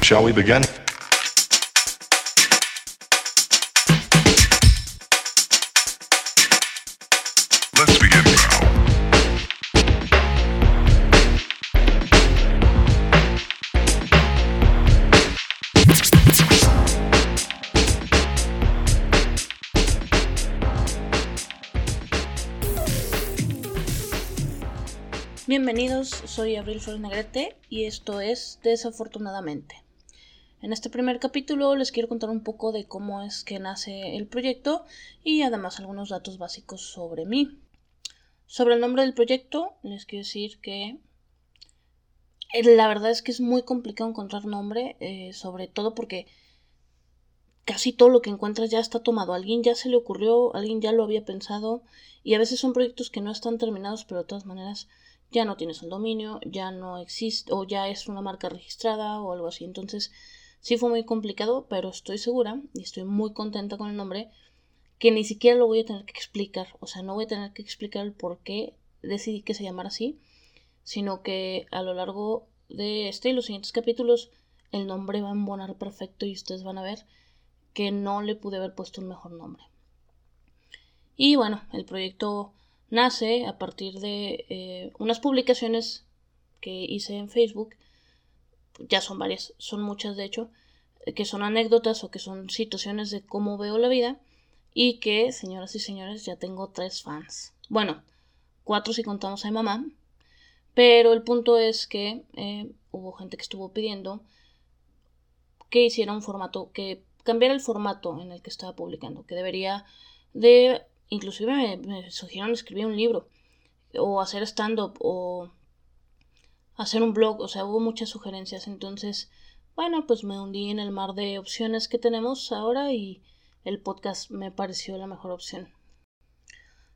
Shall we begin? Soy Abril Negrete y esto es Desafortunadamente. En este primer capítulo les quiero contar un poco de cómo es que nace el proyecto y además algunos datos básicos sobre mí. Sobre el nombre del proyecto, les quiero decir que eh, la verdad es que es muy complicado encontrar nombre, eh, sobre todo porque casi todo lo que encuentras ya está tomado. Alguien ya se le ocurrió, alguien ya lo había pensado y a veces son proyectos que no están terminados, pero de todas maneras ya no tienes un dominio, ya no existe o ya es una marca registrada o algo así. Entonces sí fue muy complicado, pero estoy segura y estoy muy contenta con el nombre que ni siquiera lo voy a tener que explicar. O sea, no voy a tener que explicar el por qué decidí que se llamara así, sino que a lo largo de este y los siguientes capítulos el nombre va a embonar perfecto y ustedes van a ver que no le pude haber puesto un mejor nombre. Y bueno, el proyecto nace a partir de eh, unas publicaciones que hice en Facebook, ya son varias, son muchas de hecho, que son anécdotas o que son situaciones de cómo veo la vida y que, señoras y señores, ya tengo tres fans. Bueno, cuatro si contamos a mi mamá, pero el punto es que eh, hubo gente que estuvo pidiendo que hiciera un formato, que cambiara el formato en el que estaba publicando, que debería de inclusive me, me sugirieron escribir un libro o hacer stand-up o hacer un blog, o sea, hubo muchas sugerencias, entonces, bueno, pues me hundí en el mar de opciones que tenemos ahora y el podcast me pareció la mejor opción.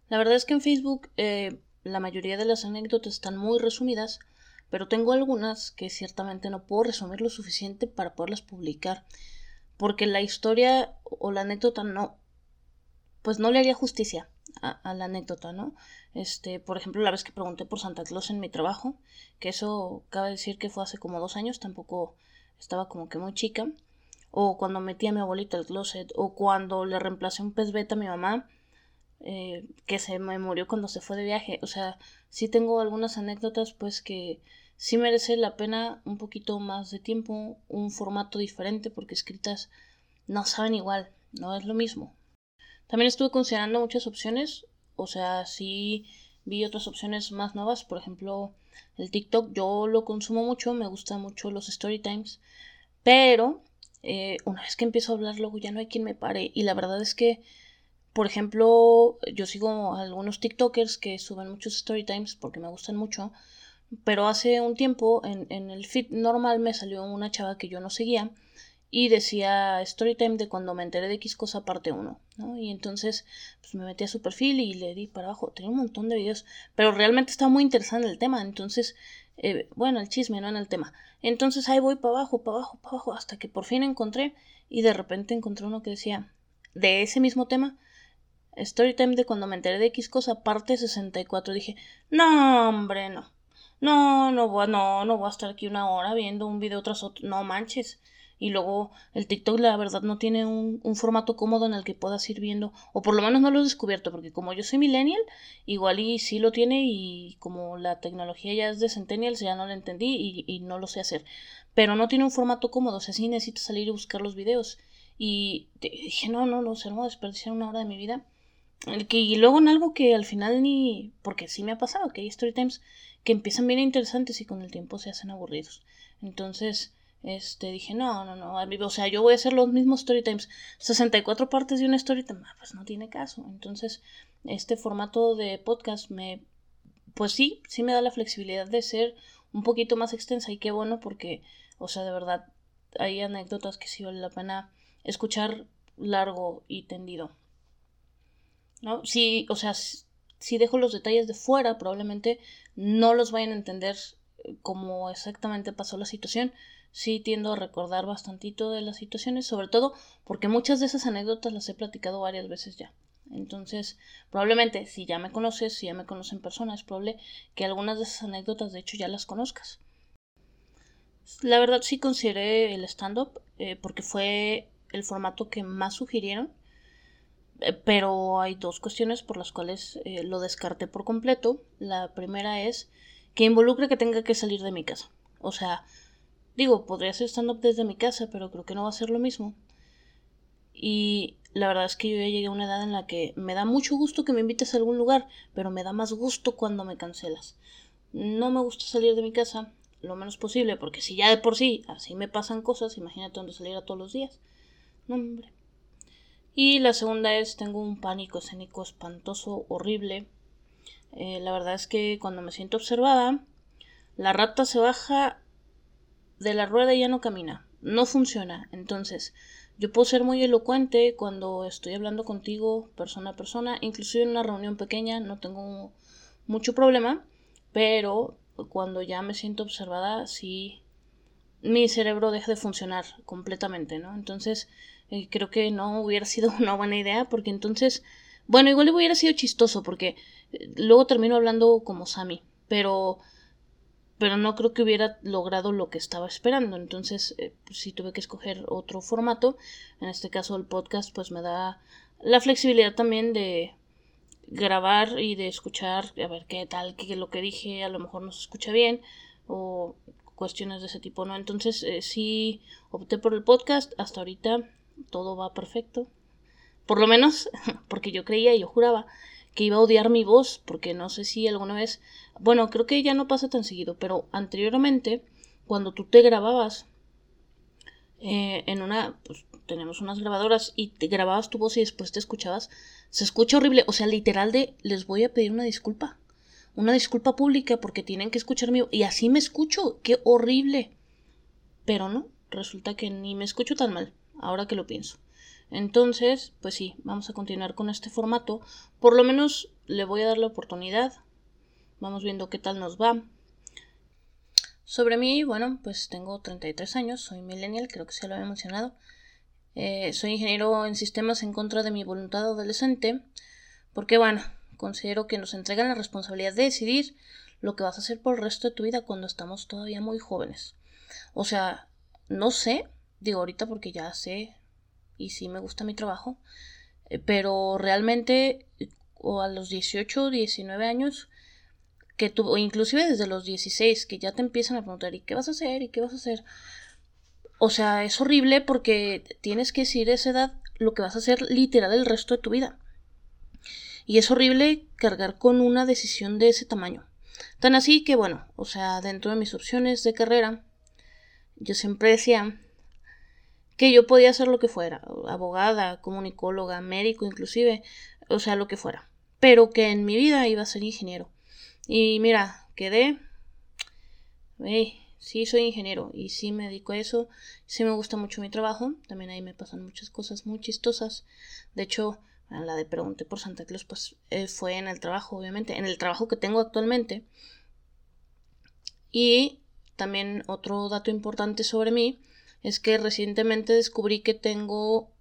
La verdad es que en Facebook eh, la mayoría de las anécdotas están muy resumidas, pero tengo algunas que ciertamente no puedo resumir lo suficiente para poderlas publicar, porque la historia o la anécdota no, pues no le haría justicia a, la anécdota, ¿no? Este, por ejemplo, la vez que pregunté por Santa Claus en mi trabajo, que eso cabe decir que fue hace como dos años, tampoco estaba como que muy chica, o cuando metí a mi abuelita al closet, o cuando le reemplacé un pez beta a mi mamá, eh, que se me murió cuando se fue de viaje, o sea, sí tengo algunas anécdotas, pues que sí merece la pena un poquito más de tiempo, un formato diferente, porque escritas no saben igual, no es lo mismo. También estuve considerando muchas opciones, o sea, sí vi otras opciones más nuevas, por ejemplo, el TikTok, yo lo consumo mucho, me gustan mucho los story times, pero eh, una vez que empiezo a hablar luego ya no hay quien me pare y la verdad es que, por ejemplo, yo sigo a algunos TikTokers que suben muchos story times porque me gustan mucho, pero hace un tiempo en, en el feed normal me salió una chava que yo no seguía y decía Storytime de cuando me enteré de X cosa parte 1, ¿no? Y entonces pues me metí a su perfil y le di para abajo, tenía un montón de videos, pero realmente estaba muy interesante el tema, entonces, eh, bueno, el chisme, no en el tema. Entonces ahí voy para abajo, para abajo, para abajo, hasta que por fin encontré y de repente encontré uno que decía de ese mismo tema, Storytime de cuando me enteré de X cosa parte 64, dije, no, hombre, no. No, no voy, no, no voy a estar aquí una hora viendo un video tras otro, no manches. Y luego el TikTok la verdad no tiene un, un, formato cómodo en el que puedas ir viendo o por lo menos no lo he descubierto porque como yo soy millennial igual y sí lo tiene y como la tecnología ya es de centennials ya no lo entendí y, y no lo sé hacer. Pero no tiene un formato cómodo o sea sí necesito salir y buscar los videos. Y dije no no no se no desperdiciar una hora de mi vida que, y luego en algo que al final ni porque sí me ha pasado que hay story times que empiezan bien interesantes y con el tiempo se hacen aburridos entonces este, dije, no, no, no, o sea, yo voy a hacer los mismos story times, 64 partes de un story time, pues no tiene caso. Entonces, este formato de podcast me, pues sí, sí me da la flexibilidad de ser un poquito más extensa y qué bueno porque, o sea, de verdad, hay anécdotas que sí vale la pena escuchar largo y tendido. ¿No? Sí, o sea, si dejo los detalles de fuera, probablemente no los vayan a entender como exactamente pasó la situación, sí tiendo a recordar bastantito de las situaciones, sobre todo porque muchas de esas anécdotas las he platicado varias veces ya. Entonces, probablemente si ya me conoces, si ya me conoces en persona, es probable que algunas de esas anécdotas de hecho ya las conozcas. La verdad sí consideré el stand-up eh, porque fue el formato que más sugirieron. Eh, pero hay dos cuestiones por las cuales eh, lo descarté por completo. La primera es que involucre que tenga que salir de mi casa. O sea, digo, podría ser stand-up desde mi casa, pero creo que no va a ser lo mismo. Y la verdad es que yo ya llegué a una edad en la que me da mucho gusto que me invites a algún lugar, pero me da más gusto cuando me cancelas. No me gusta salir de mi casa lo menos posible, porque si ya de por sí así me pasan cosas, imagínate dónde saliera todos los días. No, hombre. Y la segunda es, tengo un pánico escénico espantoso, horrible. Eh, la verdad es que cuando me siento observada, la rata se baja de la rueda y ya no camina. No funciona. Entonces, yo puedo ser muy elocuente cuando estoy hablando contigo persona a persona, inclusive en una reunión pequeña, no tengo mucho problema, pero cuando ya me siento observada, sí, mi cerebro deja de funcionar completamente, ¿no? Entonces, eh, creo que no hubiera sido una buena idea, porque entonces, bueno, igual hubiera sido chistoso, porque eh, luego termino hablando como Sammy, pero pero no creo que hubiera logrado lo que estaba esperando. Entonces, eh, pues sí tuve que escoger otro formato. En este caso, el podcast, pues me da la flexibilidad también de grabar y de escuchar, a ver qué tal, qué lo que dije, a lo mejor no se escucha bien, o cuestiones de ese tipo, ¿no? Entonces, eh, sí opté por el podcast. Hasta ahorita todo va perfecto. Por lo menos, porque yo creía y yo juraba que iba a odiar mi voz, porque no sé si alguna vez, bueno, creo que ya no pasa tan seguido, pero anteriormente, cuando tú te grababas eh, en una, pues tenemos unas grabadoras y te grababas tu voz y después te escuchabas, se escucha horrible, o sea, literal de, les voy a pedir una disculpa, una disculpa pública porque tienen que escuchar mi y así me escucho, qué horrible. Pero no, resulta que ni me escucho tan mal, ahora que lo pienso. Entonces, pues sí, vamos a continuar con este formato. Por lo menos le voy a dar la oportunidad. Vamos viendo qué tal nos va. Sobre mí, bueno, pues tengo 33 años, soy millennial, creo que se lo había mencionado. Eh, soy ingeniero en sistemas en contra de mi voluntad adolescente, porque bueno, considero que nos entregan la responsabilidad de decidir lo que vas a hacer por el resto de tu vida cuando estamos todavía muy jóvenes. O sea, no sé, digo ahorita porque ya sé y sí me gusta mi trabajo, eh, pero realmente o a los 18 19 años que tú, o inclusive desde los 16 que ya te empiezan a preguntar ¿y qué vas a hacer? ¿y qué vas a hacer? O sea, es horrible porque tienes que decir esa edad lo que vas a hacer literal el resto de tu vida. Y es horrible cargar con una decisión de ese tamaño. Tan así que, bueno, o sea, dentro de mis opciones de carrera, yo siempre decía que yo podía hacer lo que fuera, abogada, comunicóloga, médico inclusive, o sea, lo que fuera, pero que en mi vida iba a ser ingeniero. Y mira, quedé, sí soy ingeniero y sí me dedico a eso, sí me gusta mucho mi trabajo, también ahí me pasan muchas cosas muy chistosas, de hecho, la de pregunté por Santa Claus, pues eh, fue en el trabajo, obviamente, en el trabajo que tengo actualmente. Y también otro dato importante sobre mí es que recientemente descubrí que tengo...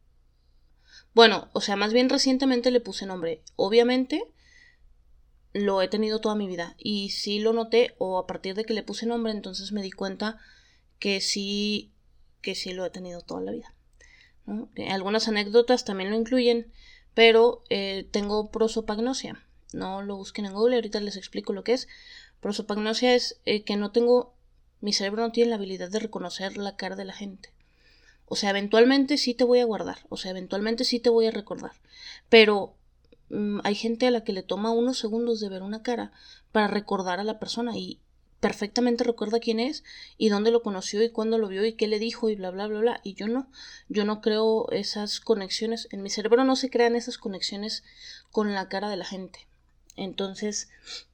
Bueno, o sea, más bien recientemente le puse nombre. Obviamente lo he tenido toda mi vida y sí lo noté o a partir de que le puse nombre entonces me di cuenta que sí que sí lo he tenido toda la vida. Algunas anécdotas también lo incluyen, pero eh, tengo prosopagnosia. No lo busquen en Google, ahorita les explico lo que es. Prosopagnosia es eh, que no tengo mi cerebro no tiene la habilidad de reconocer la cara de la gente. O sea, eventualmente sí te voy a guardar, o sea, eventualmente sí te voy a recordar. Pero mm, hay gente a la que le toma unos segundos de ver una cara para recordar a la persona y perfectamente recuerda quién es y dónde lo conoció y cuándo lo vio y qué le dijo y bla bla bla bla. Y yo no, yo no creo esas conexiones, en mi cerebro no se crean esas conexiones con la cara de la gente. Entonces,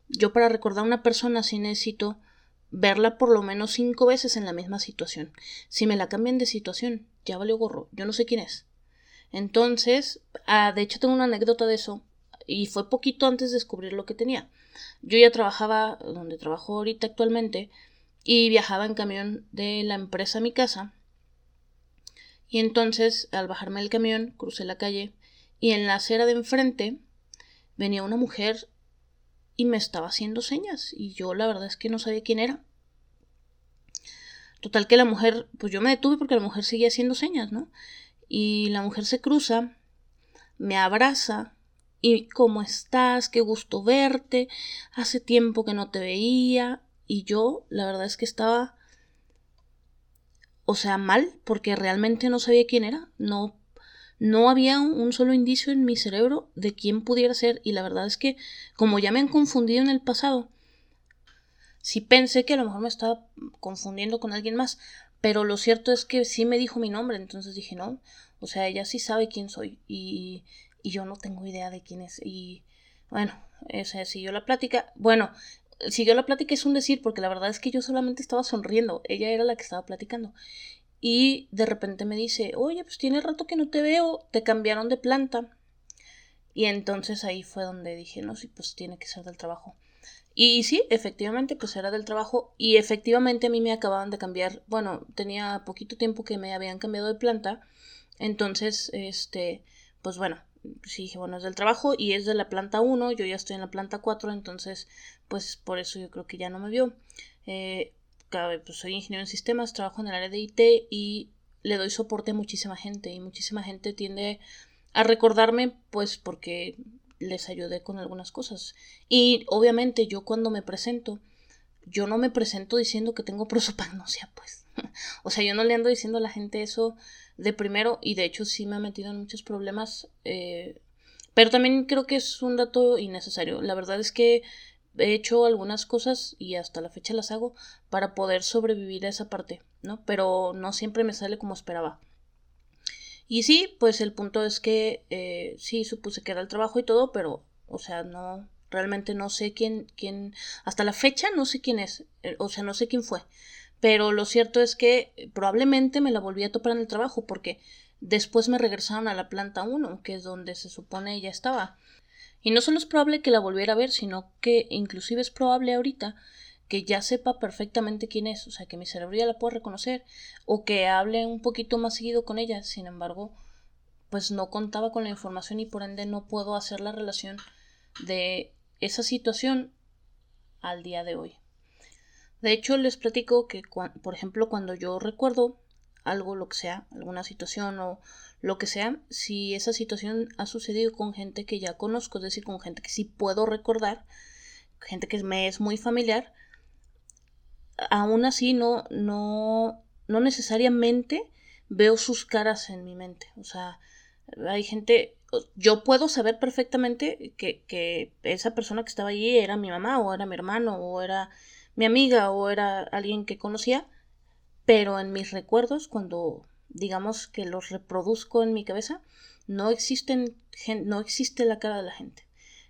yo para recordar a una persona sí necesito verla por lo menos cinco veces en la misma situación. Si me la cambian de situación, ya valió gorro, yo no sé quién es. Entonces, ah, de hecho tengo una anécdota de eso, y fue poquito antes de descubrir lo que tenía. Yo ya trabajaba donde trabajo ahorita actualmente, y viajaba en camión de la empresa a mi casa. Y entonces, al bajarme del camión, crucé la calle, y en la acera de enfrente venía una mujer y me estaba haciendo señas y yo la verdad es que no sabía quién era. Total que la mujer, pues yo me detuve porque la mujer seguía haciendo señas, ¿no? Y la mujer se cruza, me abraza y ¿cómo estás? Qué gusto verte. Hace tiempo que no te veía. Y yo, la verdad es que estaba, o sea, mal, porque realmente no sabía quién era. No, no había un solo indicio en mi cerebro de quién pudiera ser. Y la verdad es que, como ya me han confundido en el pasado, sí pensé que a lo mejor me estaba confundiendo con alguien más. Pero lo cierto es que sí me dijo mi nombre. Entonces dije, no. O sea, ella sí sabe quién soy. Y, y yo no tengo idea de quién es. Y bueno, ese siguió la plática. Bueno, siguió la plática es un decir, porque la verdad es que yo solamente estaba sonriendo. Ella era la que estaba platicando. Y de repente me dice, oye, pues tiene rato que no te veo, te cambiaron de planta. Y entonces ahí fue donde dije, no, sí, pues tiene que ser del trabajo. Y sí, efectivamente, pues era del trabajo. Y efectivamente a mí me acababan de cambiar. Bueno, tenía poquito tiempo que me habían cambiado de planta. Entonces, este, pues bueno, sí dije, bueno, es del trabajo y es de la planta 1, yo ya estoy en la planta 4, entonces, pues por eso yo creo que ya no me vio. Eh, pues soy ingeniero en sistemas, trabajo en el área de IT y le doy soporte a muchísima gente y muchísima gente tiende a recordarme pues porque les ayudé con algunas cosas. Y obviamente yo cuando me presento, yo no me presento diciendo que tengo prosopagnosia, pues. o sea, yo no le ando diciendo a la gente eso de primero y de hecho sí me ha metido en muchos problemas. Eh, pero también creo que es un dato innecesario. La verdad es que he hecho algunas cosas y hasta la fecha las hago para poder sobrevivir a esa parte, ¿no? Pero no siempre me sale como esperaba. Y sí, pues el punto es que eh, sí supuse que era el trabajo y todo, pero, o sea, no, realmente no sé quién, quién, hasta la fecha no sé quién es, eh, o sea, no sé quién fue. Pero lo cierto es que eh, probablemente me la volví a topar en el trabajo porque después me regresaron a la planta 1, que es donde se supone ella estaba. Y no solo es probable que la volviera a ver, sino que inclusive es probable ahorita que ya sepa perfectamente quién es, o sea, que mi cerebro ya la pueda reconocer, o que hable un poquito más seguido con ella. Sin embargo, pues no contaba con la información y por ende no puedo hacer la relación de esa situación al día de hoy. De hecho, les platico que, por ejemplo, cuando yo recuerdo algo, lo que sea, alguna situación o lo que sea, si esa situación ha sucedido con gente que ya conozco, es decir, con gente que sí puedo recordar, gente que me es muy familiar, aún así no, no, no necesariamente veo sus caras en mi mente. O sea, hay gente, yo puedo saber perfectamente que, que esa persona que estaba allí era mi mamá o era mi hermano o era mi amiga o era alguien que conocía, pero en mis recuerdos, cuando digamos que los reproduzco en mi cabeza, no existen, no existe la cara de la gente.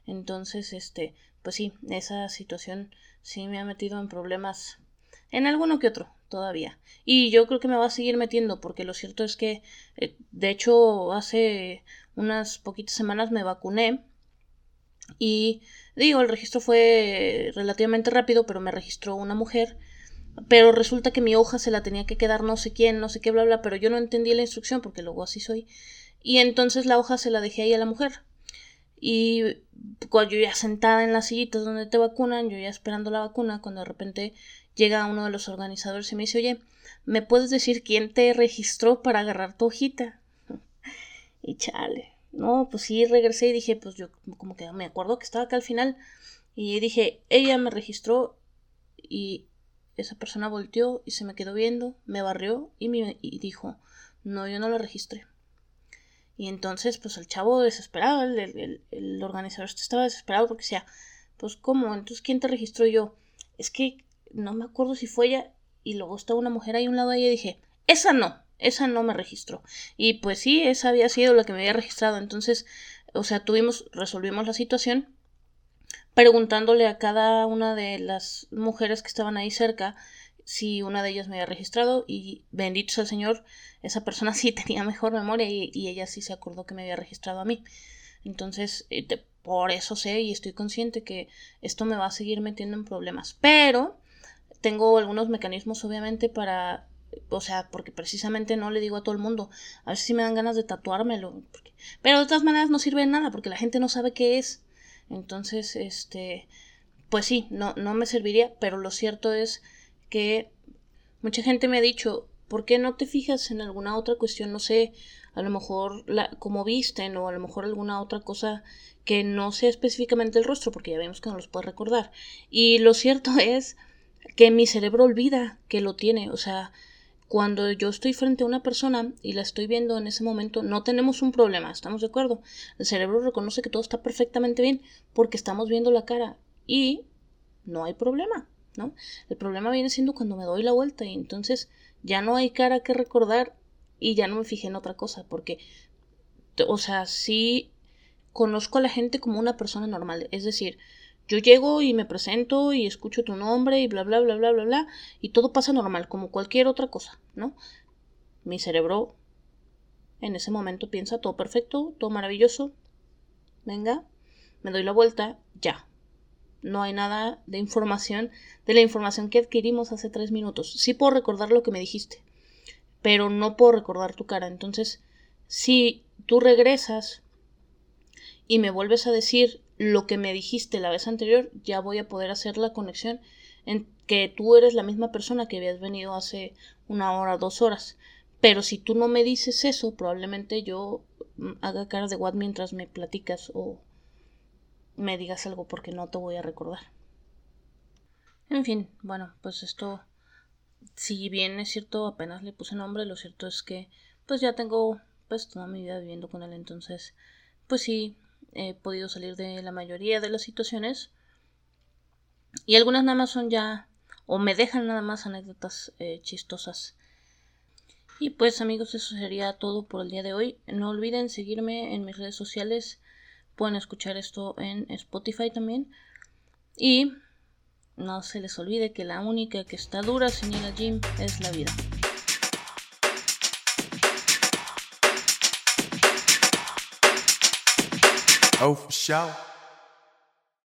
Entonces, este, pues sí, esa situación sí me ha metido en problemas en alguno que otro todavía. Y yo creo que me va a seguir metiendo porque lo cierto es que, eh, de hecho, hace unas poquitas semanas me vacuné y digo, el registro fue relativamente rápido, pero me registró una mujer. Pero resulta que mi hoja se la tenía que quedar no sé quién, no sé qué, bla, bla, pero yo no entendí la instrucción porque luego así soy. Y entonces la hoja se la dejé ahí a la mujer. Y cuando yo ya sentada en las sillitas donde te vacunan, yo ya esperando la vacuna, cuando de repente llega uno de los organizadores y me dice, oye, ¿me puedes decir quién te registró para agarrar tu hojita? y chale, no, pues sí, regresé y dije, pues yo como que me acuerdo que estaba acá al final. Y dije, ella me registró y esa persona volteó y se me quedó viendo, me barrió y, me, dijo, no, yo no la registré. Y entonces, pues el chavo desesperado, el, el, el organizador estaba desesperado porque decía, pues ¿cómo? Entonces, ¿quién te registró yo? Es que no me acuerdo si fue ella y luego estaba una mujer ahí a un lado de ella y dije, esa no esa no me registró. Y pues sí, esa había sido la que me había registrado. Entonces, o sea, tuvimos, resolvimos la situación preguntándole a cada una de las mujeres que estaban ahí cerca si una de ellas me había registrado y bendito sea el Señor, esa persona sí tenía mejor memoria y, ella sí se acordó que me había registrado a mí. Entonces, eh, por eso sé y estoy consciente que esto me va a seguir metiendo en problemas. Pero tengo algunos mecanismos obviamente para o sea, porque precisamente no le digo a todo el mundo, a ver si me dan ganas de tatuármelo, pero de todas maneras no sirve de nada porque la gente no sabe qué es. Entonces, este, pues sí, no, no me serviría, pero lo cierto es que Mucha gente me ha dicho, ¿por qué no te fijas en alguna otra cuestión? No sé, a lo mejor la, como visten o a lo mejor alguna otra cosa que no sea específicamente el rostro, porque ya vemos que no los puede recordar. Y lo cierto es que mi cerebro olvida que lo tiene, o sea, cuando yo estoy frente a una persona y la estoy viendo en ese momento, no tenemos un problema, ¿estamos de acuerdo? El cerebro reconoce que todo está perfectamente bien porque estamos viendo la cara y no hay problema, ¿no? El problema viene siendo cuando me doy la vuelta y entonces ya no hay cara que recordar y ya no me fijé en otra cosa porque, o sea, sí conozco a la gente como una persona normal, es decir, yo llego y me presento y escucho tu nombre y bla bla bla bla bla bla y todo pasa normal, como cualquier otra cosa, ¿no? Mi cerebro en ese momento piensa todo perfecto, todo maravilloso. Venga, me doy la vuelta, ya. No hay nada de información, de la información que adquirimos hace tres minutos. Sí puedo recordar lo que me dijiste, pero no puedo recordar tu cara. Entonces, si tú regresas y me vuelves a decir lo que me dijiste la vez anterior, ya voy a poder hacer la conexión en que tú eres la misma persona que habías venido hace una hora, dos horas. Pero si tú no me dices eso, probablemente yo mm, haga cara de what mientras me platicas o me digas algo porque no te voy a recordar. En fin, bueno, pues esto, si bien es cierto, apenas le puse nombre, lo cierto es que pues ya tengo pues toda mi vida viviendo con él, entonces pues sí, he podido salir de la mayoría de las situaciones. Y algunas nada más son ya, o me dejan nada más anécdotas eh, chistosas. Y pues amigos, eso sería todo por el día de hoy. No olviden seguirme en mis redes sociales. Pueden escuchar esto en Spotify también. Y no se les olvide que la única que está dura, señora Jim, es la vida. Oh, for sure.